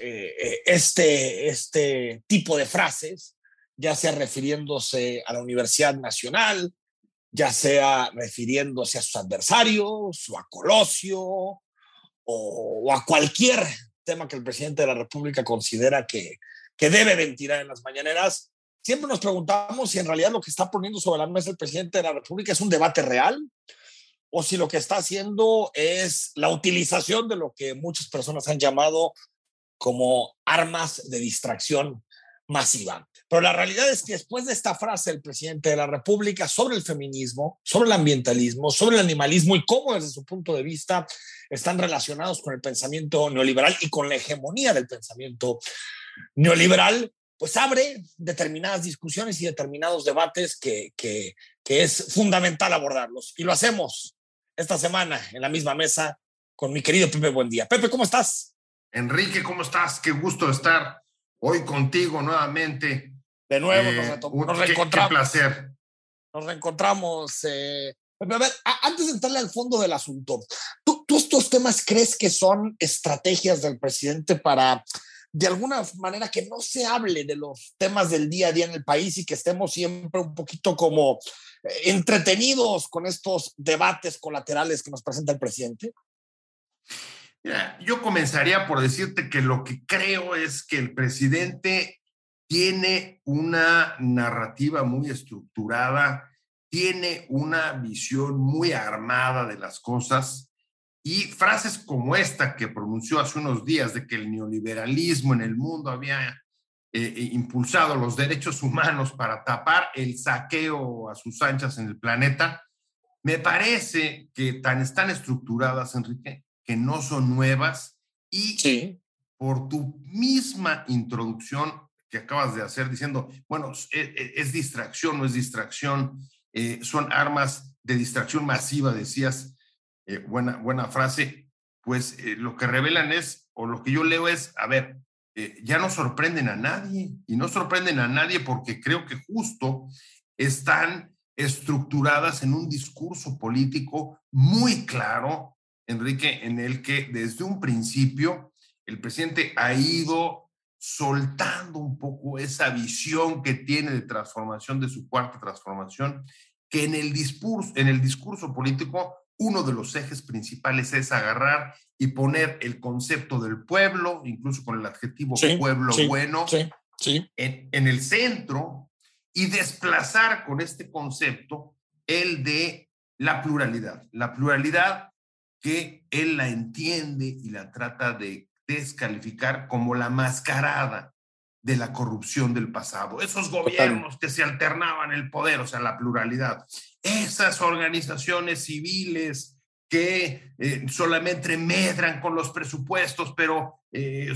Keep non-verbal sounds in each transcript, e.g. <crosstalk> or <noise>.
eh, este, este tipo de frases, ya sea refiriéndose a la Universidad Nacional, ya sea refiriéndose a sus adversarios o a Colosio o, a cualquier tema que el presidente de la República considera que, que debe ventilar en las mañaneras, siempre nos preguntamos si en realidad lo que está poniendo sobre la mesa el presidente de la República es un debate real o si lo que está haciendo es la utilización de lo que muchas personas han llamado como armas de distracción masiva. Pero la realidad es que después de esta frase del presidente de la República sobre el feminismo, sobre el ambientalismo, sobre el animalismo y cómo desde su punto de vista están relacionados con el pensamiento neoliberal y con la hegemonía del pensamiento neoliberal, pues abre determinadas discusiones y determinados debates que, que, que es fundamental abordarlos. Y lo hacemos esta semana en la misma mesa con mi querido Pepe Buendía. Pepe, ¿cómo estás? Enrique, ¿cómo estás? Qué gusto estar hoy contigo nuevamente. De nuevo nos, eh, reencontramos. Qué, placer. Nos reencontramos. Eh. A ver, antes de entrarle al fondo del asunto, ¿tú, ¿tú estos temas crees que son estrategias del presidente para de alguna manera que no se hable de los temas del día a día en el país y que estemos siempre un poquito como entretenidos con estos debates colaterales que nos presenta el presidente? Yo comenzaría por decirte que lo que creo es que el presidente tiene una narrativa muy estructurada, tiene una visión muy armada de las cosas y frases como esta que pronunció hace unos días de que el neoliberalismo en el mundo había eh, eh, impulsado los derechos humanos para tapar el saqueo a sus anchas en el planeta, me parece que tan están estructuradas, Enrique, que no son nuevas y por tu misma introducción que acabas de hacer diciendo, bueno, es, distracción, no es distracción, eh, son armas de distracción masiva, decías, buena, buena frase, pues lo que revelan es, o lo que yo leo es, a ver, eh, ya no sorprenden a nadie y no sorprenden a nadie porque creo que justo están estructuradas en un discurso político muy claro, Enrique, en el que desde un principio el presidente ha ido soltando un poco esa visión que tiene de transformación, de su cuarta transformación, que en el discurso, en el discurso político uno de los ejes principales es agarrar y poner el concepto del pueblo, incluso con el adjetivo pueblo bueno, en, en, el centro y desplazar con este concepto el de la pluralidad. La pluralidad que él la entiende y la trata de descalificar como la mascarada de la corrupción del pasado. Esos gobiernos que se alternaban el poder, o sea, la pluralidad esas organizaciones civiles que eh, solamente medran con los presupuestos, pero eh,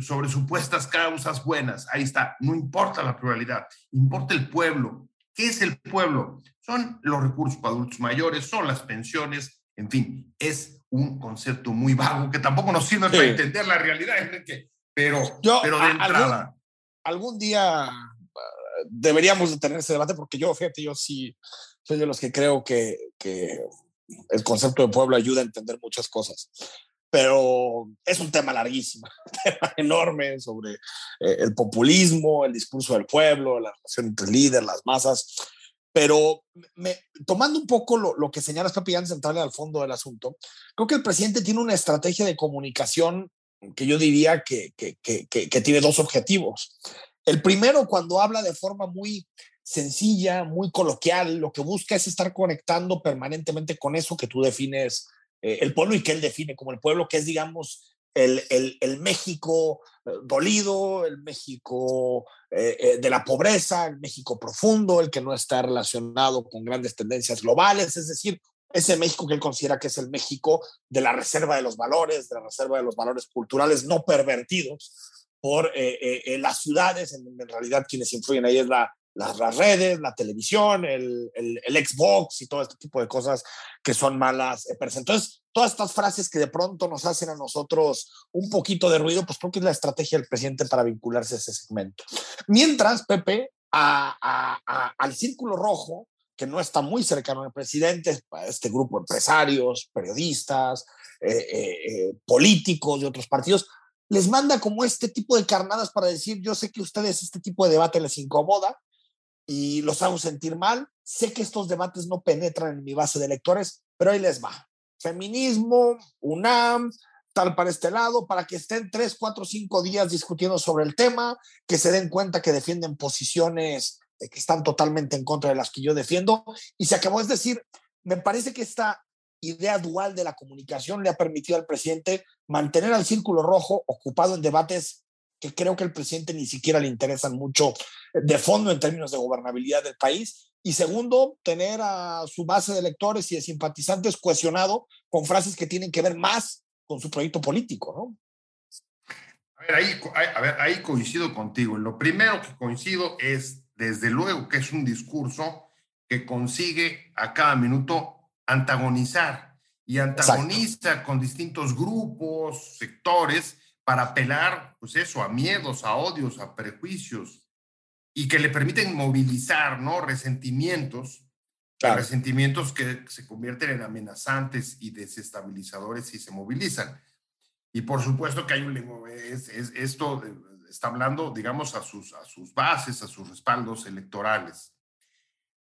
sobre supuestas causas buenas. Ahí está, no importa la pluralidad, importa el pueblo. ¿Qué es el pueblo? Son los recursos para adultos mayores, son las pensiones, en fin, es un concepto muy vago que tampoco nos sirve para entender la realidad, Enrique, pero, pero de entrada. Algún, día ah, deberíamos de tener ese debate porque yo, fíjate, yo sí soy de los que creo que, que el concepto de pueblo ayuda a entender muchas cosas pero es un tema larguísimo, <laughs> un tema enorme sobre eh, el populismo, el discurso del pueblo, la relación entre líder, las masas. Pero me, tomando un poco lo, lo que señalas, Pepe, antes de entrarle al fondo del asunto, creo que el presidente tiene una estrategia de comunicación que yo diría que, que, que, tiene dos objetivos. El primero, cuando habla de forma muy sencilla, muy coloquial, lo que busca es estar conectando permanentemente con eso que tú defines eh, el pueblo y que él define como el pueblo, que es, digamos, el, el, México eh, dolido, el México eh, de la pobreza, el México profundo, el que no está relacionado con grandes tendencias globales, es decir, ese México que él considera que es el México de la reserva de los valores, de la reserva de los valores culturales no pervertidos por las ciudades, en realidad quienes influyen ahí es la, las, redes, la televisión, el, el, Xbox y todo este tipo de cosas que son malas eh, Entonces, todas estas frases que de pronto nos hacen a nosotros un poquito de ruido, pues creo que es la estrategia del presidente para vincularse a ese segmento. Mientras, Pepe, a, al círculo rojo, que no está muy cercano al presidente, este grupo de empresarios, periodistas, eh, eh, políticos de otros partidos, les manda como este tipo de carnadas para decir, yo sé que ustedes este tipo de debate les incomoda, y los hago sentir mal. Sé que estos debates no penetran en mi base de lectores, pero ahí les va. Feminismo, UNAM, tal para este lado, para que estén tres, cuatro, cinco días discutiendo sobre el tema, que se den cuenta que defienden posiciones que están totalmente en contra de las que yo defiendo. Y se acabó, es decir, me parece que esta idea dual de la comunicación le ha permitido al presidente mantener al círculo rojo ocupado en debates que creo que al presidente ni siquiera le interesan mucho de fondo en términos de gobernabilidad del país. Y segundo, tener a su base de electores y de simpatizantes cohesionado con frases que tienen que ver más con su proyecto político, ¿no? A ver, ahí, a ver, ahí coincido contigo. Lo primero que coincido es, desde luego, que es un discurso que consigue a cada minuto antagonizar y antagoniza con distintos grupos, sectores, para apelar, pues eso, a miedos, a odios, a prejuicios, y que le permiten movilizar, ¿no? Resentimientos, resentimientos que se convierten en amenazantes y desestabilizadores si se movilizan. Y por supuesto que hay un es, es, esto está hablando, digamos, a sus, a sus bases, a sus respaldos electorales.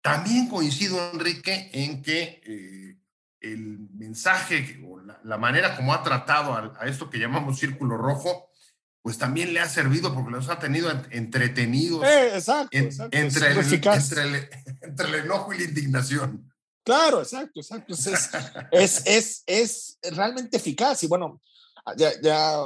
También coincido, Enrique, en que eh, el mensaje o la, manera como ha tratado a, esto que llamamos círculo rojo, pues también le ha servido porque los ha tenido entretenidos eh, exacto, Entre, el, entre, el, <laughs> entre, el, enojo y la indignación. Claro, exacto, exacto. Es, <laughs> es, es, es realmente eficaz. Y bueno, ya, ya,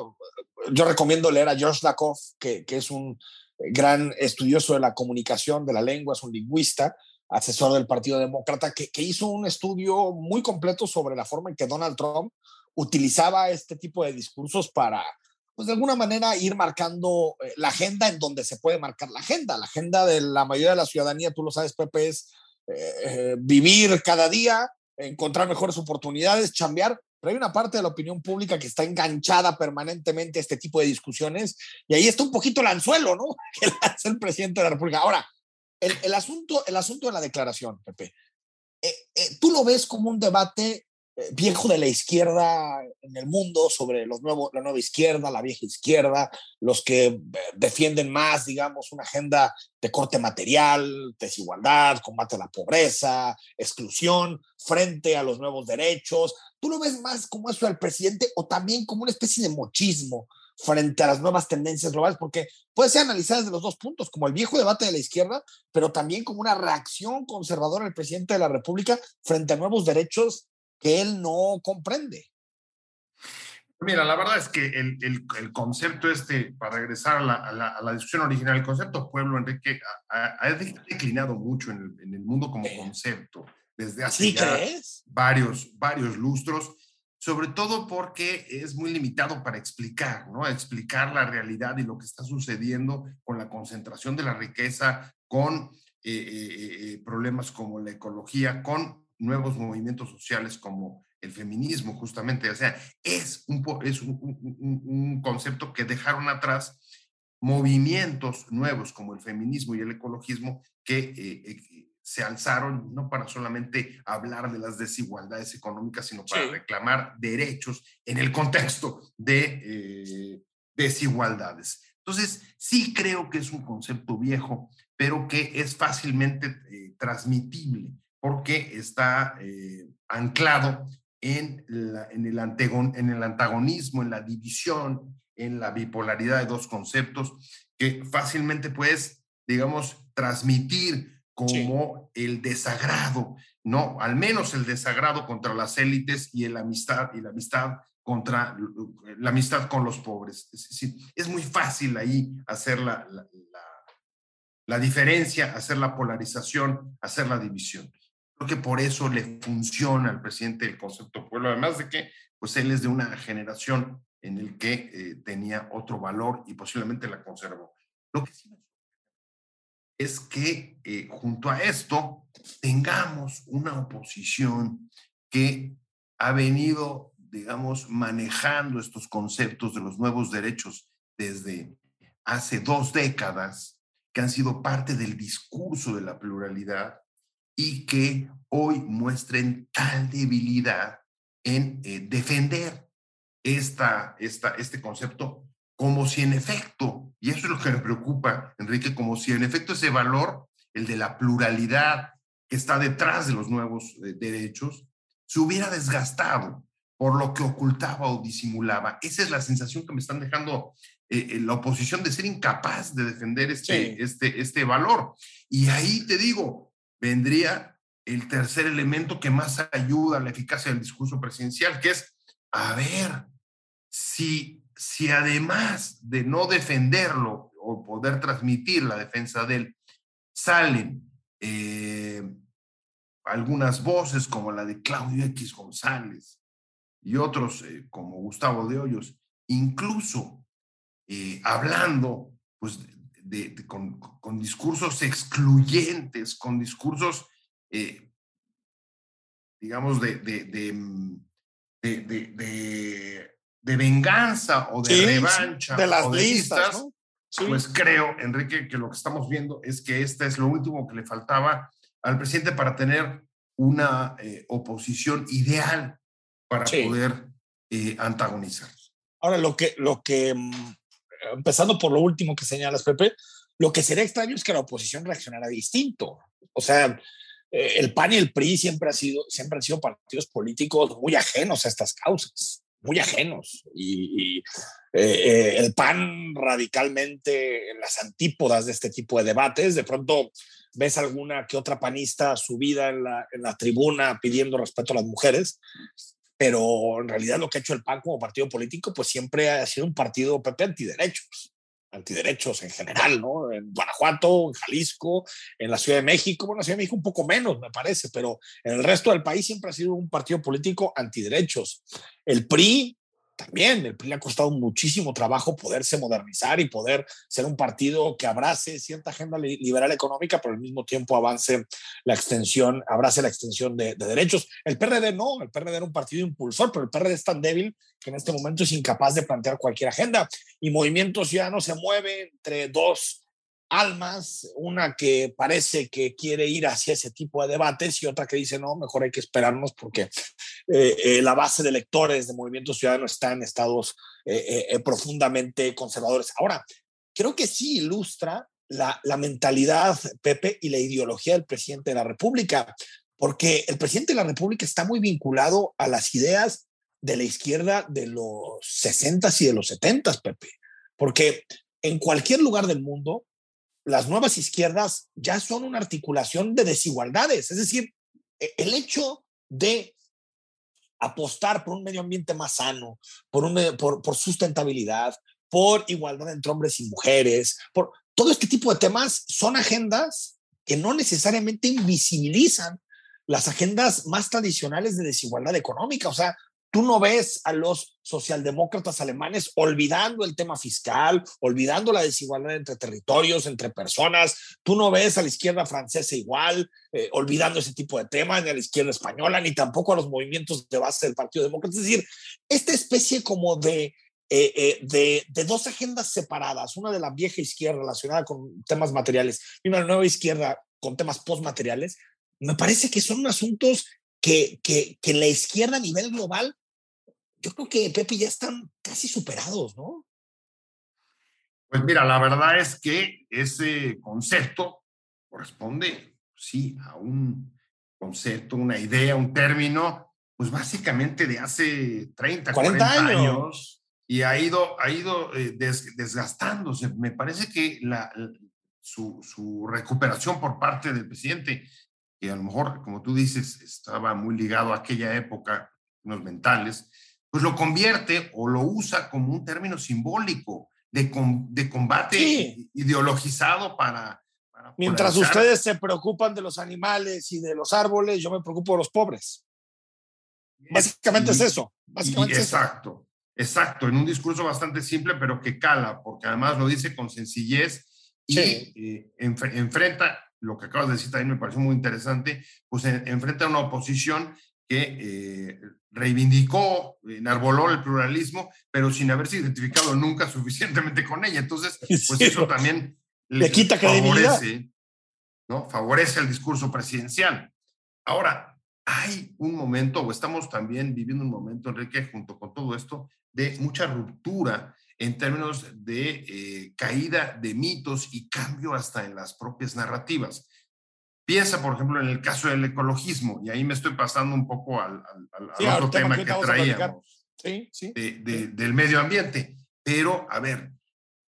yo recomiendo leer a George Lakoff, que, que es un gran estudioso de la comunicación, de la lengua, es un lingüista, asesor del Partido Demócrata, que, hizo un estudio muy completo sobre la forma en que Donald Trump utilizaba este tipo de discursos para, pues de alguna manera, ir marcando eh, la agenda en donde se puede marcar la agenda. La agenda de la mayoría de la ciudadanía, tú lo sabes, Pepe, es eh, eh, vivir cada día, encontrar mejores oportunidades, chambear, pero hay una parte de la opinión pública que está enganchada permanentemente a este tipo de discusiones y ahí está un poquito el anzuelo, ¿no? <laughs> Que hace el presidente de la República. Ahora, el, asunto, el asunto de la declaración, Pepe, eh, eh, tú lo ves como un debate eh, viejo de la izquierda en el mundo sobre los nuevos, la nueva izquierda, la vieja izquierda, los que defienden más, digamos, una agenda de corte material, desigualdad, combate a la pobreza, exclusión, frente a los nuevos derechos. ¿Tú lo ves más como eso del presidente o también como una especie de mochismo? Frente a las nuevas tendencias globales, porque puede ser analizada desde los dos puntos, como el viejo debate de la izquierda, pero también como una reacción conservadora del presidente de la República frente a nuevos derechos que él no comprende. Mira, la verdad es que el, el, concepto este, para regresar a la, a, la, discusión original, el concepto pueblo, Enrique, ha, ha declinado mucho en el, en el, mundo como concepto desde hace ya varios, varios lustros sobre todo porque es muy limitado para explicar, ¿no? Explicar la realidad y lo que está sucediendo con la concentración de la riqueza, con eh, eh, eh, problemas como la ecología, con nuevos movimientos sociales como el feminismo, justamente. O sea, es un, es un concepto que dejaron atrás movimientos nuevos como el feminismo y el ecologismo que se alzaron no para solamente hablar de las desigualdades económicas, sino para reclamar derechos en el contexto de eh, desigualdades. Entonces, sí creo que es un concepto viejo, pero que es fácilmente eh, transmitible porque está eh, anclado en, en, el en el antagonismo, en la división, en la bipolaridad de dos conceptos que fácilmente puedes, digamos, transmitir como el desagrado, ¿no? Al menos el desagrado contra las élites y la amistad y la amistad contra la amistad con los pobres. Es, es muy fácil ahí hacer la, la, diferencia, hacer la polarización, hacer la división. Creo que por eso le funciona al presidente el concepto pueblo, además de que pues él es de una generación en el que eh, tenía otro valor y posiblemente la conservó. Lo que sí es que eh, junto a esto tengamos una oposición que ha venido, digamos, manejando estos conceptos de los nuevos derechos desde hace dos décadas, que han sido parte del discurso de la pluralidad y que hoy muestren tal debilidad en eh, defender esta, esta, este concepto como si en efecto, y eso es lo que me preocupa, Enrique, como si en efecto ese valor, el de la pluralidad que está detrás de los nuevos eh, derechos, se hubiera desgastado por lo que ocultaba o disimulaba. Esa es la sensación que me están dejando eh, eh, la oposición de ser incapaz de defender este, este, este valor. Y ahí te digo, vendría el tercer elemento que más ayuda a la eficacia del discurso presidencial, que es, a ver, si, si además de no defenderlo o poder transmitir la defensa de él, salen eh, algunas voces como la de Claudio X González y otros eh, como Gustavo de Hoyos, incluso eh, hablando pues, de, con, con, discursos excluyentes, con discursos, digamos, de, de, de, venganza o de revancha. De las listas, Pues creo, Enrique, que lo que estamos viendo es que este es lo último que le faltaba al presidente para tener una eh, oposición ideal para poder eh, antagonizar. Ahora, lo que, lo que, mm, empezando por lo último que señalas, Pepe, lo que sería extraño es que la oposición reaccionara distinto. O sea, eh, el PAN y el PRI siempre, ha sido, siempre han sido partidos políticos muy ajenos a estas causas, muy ajenos. Y, el PAN radicalmente en las antípodas de este tipo de debates, de pronto ves alguna que otra panista subida en la, en la tribuna pidiendo respeto a las mujeres, pero en realidad lo que ha hecho el PAN como partido político, pues siempre ha sido un partido PP antiderechos, antiderechos en general, ¿no? En Guanajuato, en Jalisco, en la Ciudad de México, bueno, en la Ciudad de México un poco menos, me parece, pero en el resto del país siempre ha sido un partido político antiderechos. El PRI también el PRI le ha costado muchísimo trabajo poderse modernizar y poder ser un partido que abrace cierta agenda liberal económica, pero al mismo tiempo avance la extensión, abrace la extensión de, derechos. El PRD no, el PRD era un partido impulsor, pero el PRD es tan débil que en este momento es incapaz de plantear cualquier agenda. Y Movimiento Ciudadano se mueve entre dos almas, una que parece que quiere ir hacia ese tipo de debates y otra que dice, no, mejor hay que esperarnos porque eh, eh, la base de electores de Movimiento Ciudadano está en estados eh, profundamente conservadores. Ahora, creo que sí ilustra la, la mentalidad, Pepe, y la ideología del presidente de la República, porque el presidente de la República está muy vinculado a las ideas de la izquierda de los 60 y de los 70, Pepe, porque en cualquier lugar del mundo, las nuevas izquierdas ya son una articulación de desigualdades. Es decir, e, el hecho de apostar por un medio ambiente más sano, por, por sustentabilidad, por igualdad entre hombres y mujeres, por todo este tipo de temas son agendas que no necesariamente invisibilizan las agendas más tradicionales de desigualdad económica. O sea, Tú no ves a los socialdemócratas alemanes olvidando el tema fiscal, olvidando la desigualdad entre territorios, entre personas. Tú no ves a la izquierda francesa igual, eh, olvidando ese tipo de temas, ni a la izquierda española, ni tampoco a los movimientos de base del Partido Demócrata. Es decir, esta especie como de, eh, eh, de, de, dos agendas separadas, una de la vieja izquierda relacionada con temas materiales y una nueva izquierda con temas postmateriales, me parece que son asuntos que, que, que la izquierda a nivel global yo creo que Pepe ya están casi superados, ¿no? Pues mira, la verdad es que ese concepto corresponde, sí, a un concepto, una idea, un término, pues básicamente de hace 30, 40, años. y ha ido, ha ido eh, desgastándose. Me parece que la, su, su, recuperación por parte del presidente, que a lo mejor, como tú dices, estaba muy ligado a aquella época, unos mentales, pues lo convierte o lo usa como un término simbólico de, de combate ideologizado para... Mientras ustedes se preocupan de los animales y de los árboles, yo me preocupo de los pobres. Básicamente es eso. Básicamente exacto. Exacto, en un discurso bastante simple, pero que cala, porque además lo dice con sencillez y eh, enfrenta, lo que acabas de decir también me pareció muy interesante, pues enfrenta a una oposición que eh, reivindicó, enarboló el pluralismo, pero sin haberse identificado nunca <laughs> suficientemente con ella. Entonces, <laughs> pues eso también le, quita favorece, ¿no? favorece el discurso presidencial. Ahora, hay un momento, o estamos también viviendo un momento, Enrique, junto con todo esto, de mucha ruptura en términos de eh, caída de mitos y cambio hasta en las propias narrativas. Piensa, por ejemplo, en el caso del ecologismo, y ahí me estoy pasando un poco al, otro tema, que, traíamos sí, sí, del medio ambiente. Pero, a ver,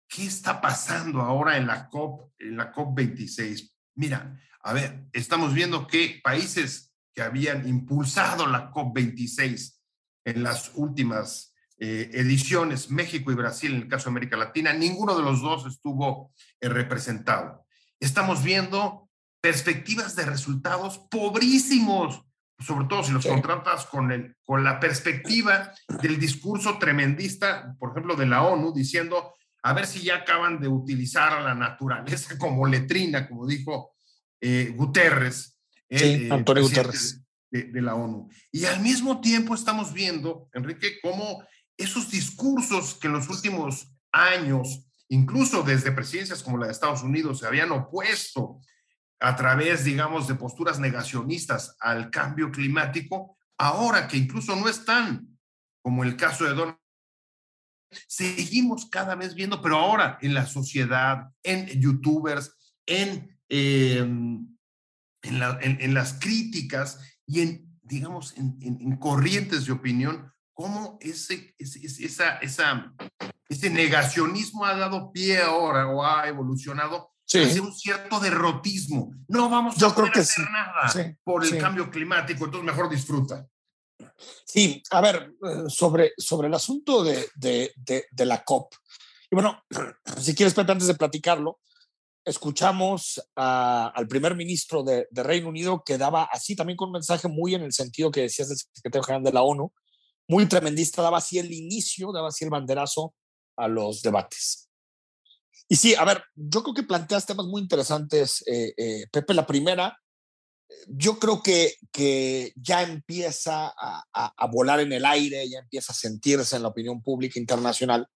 ¿qué está pasando ahora en la COP, en la COP 26? Mira, a ver, estamos viendo que países que habían impulsado la COP 26 en las últimas eh, ediciones, México y Brasil, en el caso de América Latina, ninguno de los dos estuvo eh, representado. Estamos viendo perspectivas de resultados pobrísimos, sobre todo si los contratas con, el, con la perspectiva del discurso tremendista, por ejemplo, de la ONU, diciendo, a ver si ya acaban de utilizar a la naturaleza como letrina, como dijo eh, Guterres. sí, Antonio Guterres. De, de, la ONU. Y al mismo tiempo estamos viendo, Enrique, cómo esos discursos que en los últimos años, incluso desde presidencias como la de Estados Unidos, se habían opuesto a través, digamos, de posturas negacionistas al cambio climático, ahora que incluso no están, como el caso de Donald seguimos cada vez viendo, pero ahora en la sociedad, en youtubers, en, em, en, las críticas y en, digamos, en corrientes de opinión, cómo ese, esa, esa, ese negacionismo ha dado pie ahora o ha evolucionado hacia un cierto derrotismo. No vamos a poder hacer nada por el cambio climático, entonces mejor disfruta. Sí, a ver, eh, sobre, sobre el asunto de, de, de, la COP. Y bueno, <clears throat> si quieres, Pepe, antes de platicarlo, escuchamos al primer ministro de, Reino Unido que daba así también con un mensaje muy en el sentido que decías del secretario general de la ONU, muy tremendista, daba así el inicio, daba así el banderazo a los debates. Y sí, a ver, yo creo que planteas temas muy interesantes, eh, eh, Pepe. La primera, yo creo que, que ya empieza a, a, volar en el aire, ya empieza a sentirse en la opinión pública internacional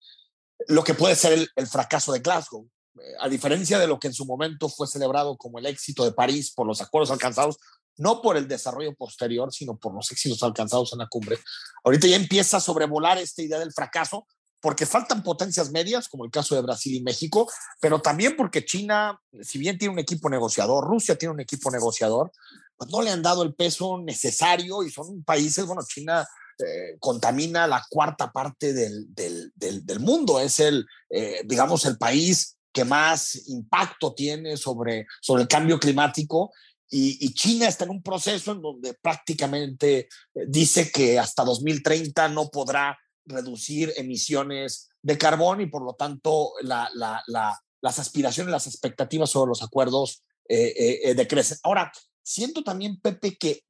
lo que puede ser el, el fracaso de Glasgow. Eh, a diferencia de lo que en su momento fue celebrado como el éxito de París por los acuerdos alcanzados, no por el desarrollo posterior, sino por los éxitos alcanzados en la cumbre. Ahorita ya empieza a sobrevolar esta idea del fracaso, porque faltan potencias medias, como el caso de Brasil y México, pero también porque China, si bien tiene un equipo negociador, Rusia tiene un equipo negociador, pues no le han dado el peso necesario y son países, bueno, China eh, contamina la cuarta parte del, del, del, mundo, es el, eh, digamos, el país que más impacto tiene sobre, sobre el cambio climático y, China está en un proceso en donde prácticamente eh, dice que hasta 2030 no podrá reducir emisiones de carbón y por lo tanto las aspiraciones, las expectativas sobre los acuerdos eh, eh, decrecen. Ahora, siento también, Pepe, que,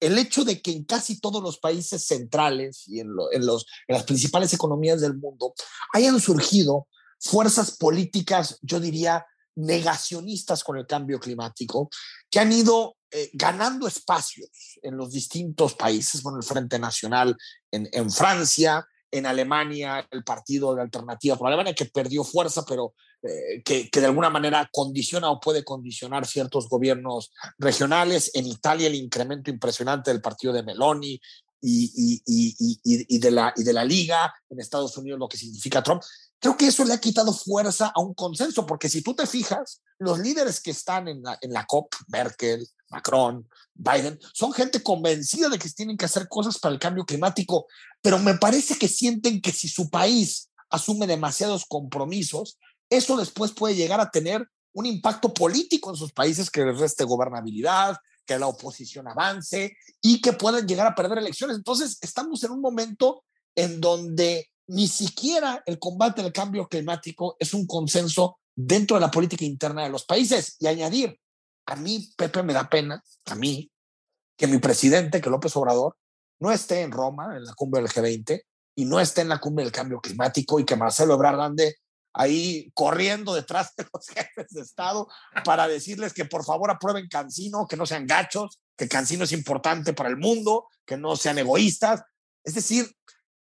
el hecho de que en casi todos los países centrales y en las principales economías del mundo hayan surgido fuerzas políticas, yo diría, negacionistas con el cambio climático, que han ido eh, ganando espacios en los distintos países, bueno, el Frente Nacional en, en, Francia, en Alemania, el Partido de Alternativa por Alemania, que perdió fuerza, pero eh, que, que, de alguna manera condiciona o puede condicionar ciertos gobiernos regionales, en Italia el incremento impresionante del partido de Meloni, y, y, y, de la, y de la liga, en Estados Unidos lo que significa Trump. Creo que eso le ha quitado fuerza a un consenso, porque si tú te fijas, los líderes que están en la, en la COP, Merkel, Macron, Biden, son gente convencida de que tienen que hacer cosas para el cambio climático, pero me parece que sienten que si su país asume demasiados compromisos, eso después puede llegar a tener un impacto político en sus países que les reste gobernabilidad, que la oposición avance y que puedan llegar a perder elecciones. Entonces, estamos en un momento en donde ni siquiera el combate al cambio climático es un consenso dentro de la política interna de los países. Y añadir, a mí, Pepe, me da pena, a mí, que mi presidente, que López Obrador, no esté en Roma, en la cumbre del G20, y no esté en la cumbre del cambio climático y que Marcelo Ebrard ande ahí corriendo detrás de los <laughs> jefes de Estado para decirles que por favor aprueben Cancino, que no sean gachos, que Cancino es importante para el mundo, que no sean egoístas. Es decir,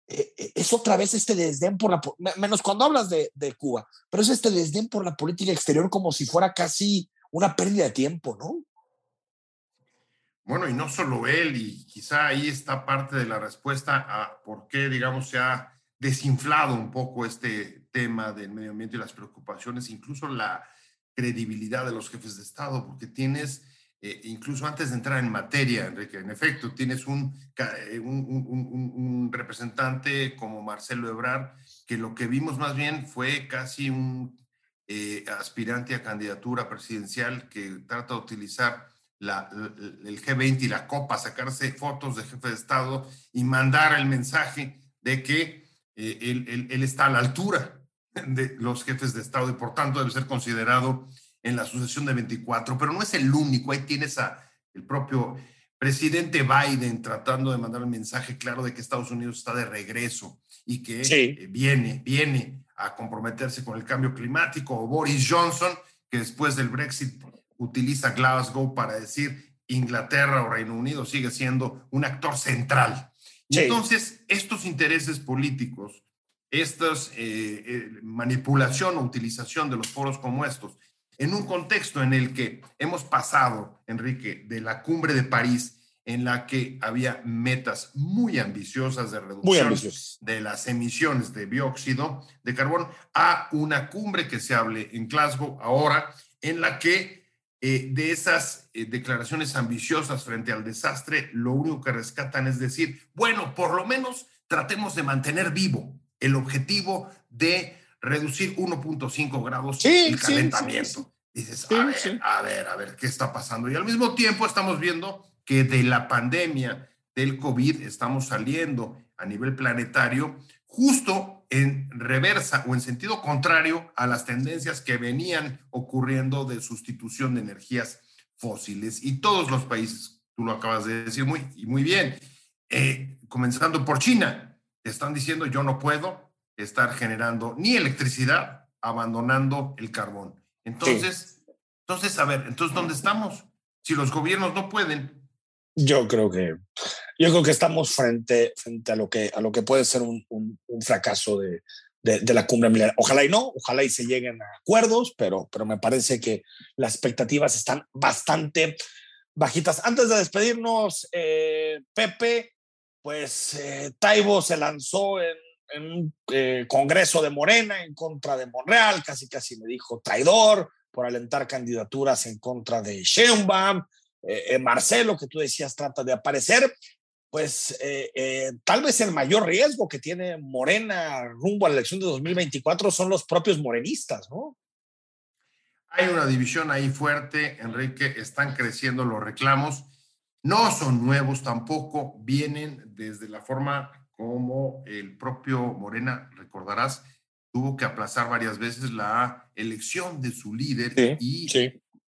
eh, eh, es otra vez este desdén por la, menos cuando hablas de, de, Cuba, pero es este desdén por la política exterior como si fuera casi una pérdida de tiempo, ¿no? Bueno, y no solo él, y quizá ahí está parte de la respuesta a por qué, digamos, se ha desinflado un poco este tema del medio ambiente y las preocupaciones, incluso la credibilidad de los jefes de Estado, porque tienes, eh, incluso antes de entrar en materia, Enrique, en efecto, tienes un, eh, un, un, un, representante como Marcelo Ebrard, que lo que vimos más bien fue casi un eh, aspirante a candidatura presidencial que trata de utilizar la, el G20 y la Copa, sacarse fotos de jefe de Estado y mandar el mensaje de que eh, él, está a la altura de los jefes de Estado y por tanto debe ser considerado en la sucesión de 24, pero no es el único, ahí tienes a el propio presidente Biden tratando de mandar el mensaje claro de que Estados Unidos está de regreso y que eh, viene, viene a comprometerse con el cambio climático, o Boris Johnson, que después del Brexit utiliza Glasgow para decir Inglaterra o Reino Unido sigue siendo un actor central. Entonces, estos intereses políticos, esta eh, eh, manipulación o utilización de los foros como estos, en un contexto en el que hemos pasado, Enrique, de la cumbre de París, en la que había metas muy ambiciosas de reducción de las emisiones de dióxido de carbono, a una cumbre que se hable en Glasgow ahora, en la que eh, de esas eh, declaraciones ambiciosas frente al desastre, lo único que rescatan es decir, bueno, por lo menos tratemos de mantener vivo el objetivo de reducir 1.5 grados el calentamiento. Dices, a ver, a ver, a ver, ¿qué está pasando? Y al mismo tiempo estamos viendo que de la pandemia del COVID estamos saliendo a nivel planetario justo en reversa o en sentido contrario a las tendencias que venían ocurriendo de sustitución de energías fósiles. Y todos los países, tú lo acabas de decir muy, y muy bien, eh, comenzando por China, están diciendo yo no puedo estar generando ni electricidad abandonando el carbón. Entonces, entonces, a ver, entonces, ¿dónde estamos? Si los gobiernos no pueden. Yo creo que yo creo que estamos frente, frente a, lo que, a lo que puede ser un, un, fracaso de, de, la cumbre militar. Ojalá y no, ojalá y se lleguen a acuerdos, pero, pero me parece que las expectativas están bastante bajitas. Antes de despedirnos, eh, Pepe, pues eh, Taibo se lanzó en, un eh, congreso de Morena en contra de Monreal, casi casi me dijo traidor por alentar candidaturas en contra de Sheinbaum. Marcelo, que tú decías, trata de aparecer pues eh, eh, tal vez el mayor riesgo que tiene Morena rumbo a la elección de 2024 son los propios morenistas, ¿no? Hay una división ahí fuerte, Enrique, están creciendo los reclamos, no son nuevos tampoco, vienen desde la forma como el propio Morena, recordarás, tuvo que aplazar varias veces la elección de su líder y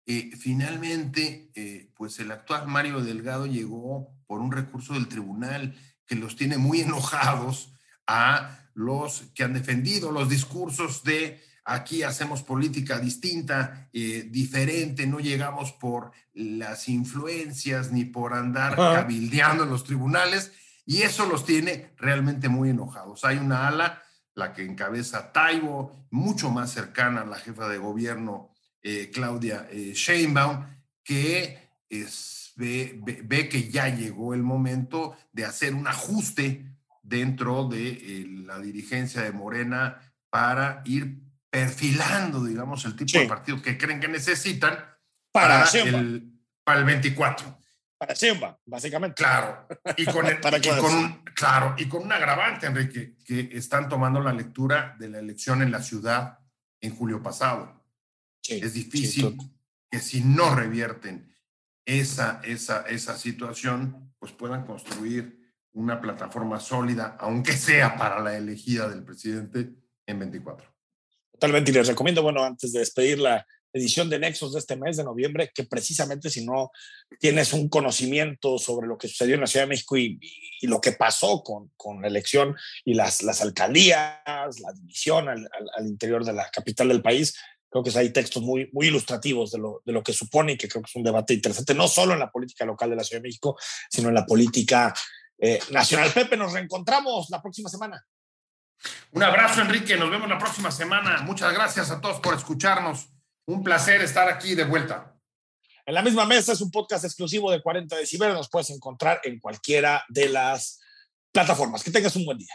eh, finalmente, pues el actual Mario Delgado llegó por un recurso del tribunal que los tiene muy enojados a los que han defendido los discursos de aquí hacemos política distinta, eh, diferente, no llegamos por las influencias ni por andar cabildeando en los tribunales, y eso los tiene realmente muy enojados. Hay una ala, la que encabeza Taibo, mucho más cercana a la jefa de gobierno, eh, Claudia eh, Sheinbaum, que es ve, que ya llegó el momento de hacer un ajuste dentro de eh, la dirigencia de Morena para ir perfilando, digamos, el tipo de partido que creen que necesitan para, el, para el 24. Para Simba, básicamente. Claro. Y con, <laughs> un, claro, y con un agravante, Enrique, que están tomando la lectura de la elección en la ciudad en julio pasado. Es difícil que si no revierten esa, esa, esa situación, pues puedan construir una plataforma sólida, aunque sea para la elegida del presidente en 24. Totalmente, y les recomiendo, bueno, antes de despedir la, edición de Nexos de este mes de noviembre, que precisamente si no tienes un conocimiento sobre lo que sucedió en la Ciudad de México y, lo que pasó con, con, la elección y las, las alcaldías, la división al, al, interior de la capital del país, creo que hay textos muy, muy ilustrativos de lo, de lo que supone y que creo que es un debate interesante, no solo en la política local de la Ciudad de México, sino en la política eh, nacional. Pepe, nos reencontramos la próxima semana. Un abrazo, Enrique. Nos vemos la próxima semana. Muchas gracias a todos por escucharnos. Un placer estar aquí de vuelta. En la misma mesa es un podcast exclusivo de 40 decibeles. Nos puedes encontrar en cualquiera de las plataformas. Que tengas un buen día.